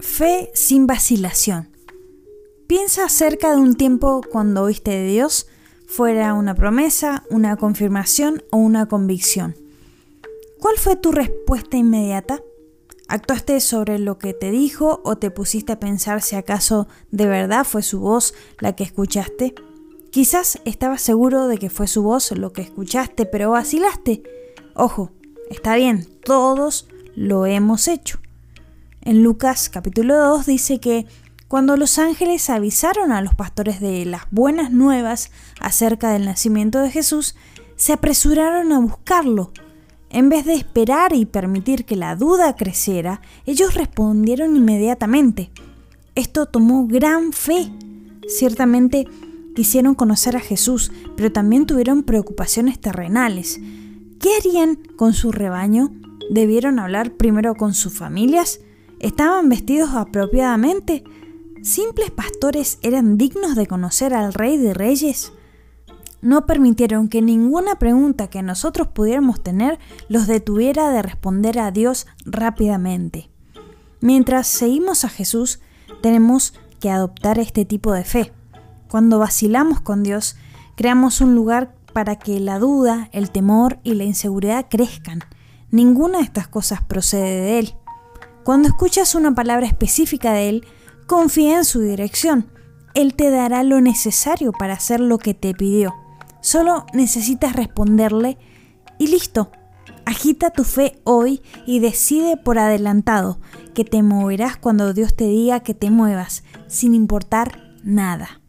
Fe sin vacilación. Piensa acerca de un tiempo cuando oíste de Dios, fuera una promesa, una confirmación o una convicción. ¿Cuál fue tu respuesta inmediata? ¿Actuaste sobre lo que te dijo o te pusiste a pensar si acaso de verdad fue su voz la que escuchaste? Quizás estabas seguro de que fue su voz lo que escuchaste, pero vacilaste. Ojo, está bien, todos lo hemos hecho. En Lucas capítulo 2 dice que cuando los ángeles avisaron a los pastores de las buenas nuevas acerca del nacimiento de Jesús, se apresuraron a buscarlo. En vez de esperar y permitir que la duda creciera, ellos respondieron inmediatamente. Esto tomó gran fe. Ciertamente quisieron conocer a Jesús, pero también tuvieron preocupaciones terrenales. ¿Qué harían con su rebaño? ¿Debieron hablar primero con sus familias? ¿Estaban vestidos apropiadamente? ¿Simples pastores eran dignos de conocer al Rey de Reyes? No permitieron que ninguna pregunta que nosotros pudiéramos tener los detuviera de responder a Dios rápidamente. Mientras seguimos a Jesús, tenemos que adoptar este tipo de fe. Cuando vacilamos con Dios, creamos un lugar para que la duda, el temor y la inseguridad crezcan. Ninguna de estas cosas procede de Él. Cuando escuchas una palabra específica de Él, confía en su dirección. Él te dará lo necesario para hacer lo que te pidió. Solo necesitas responderle y listo. Agita tu fe hoy y decide por adelantado que te moverás cuando Dios te diga que te muevas, sin importar nada.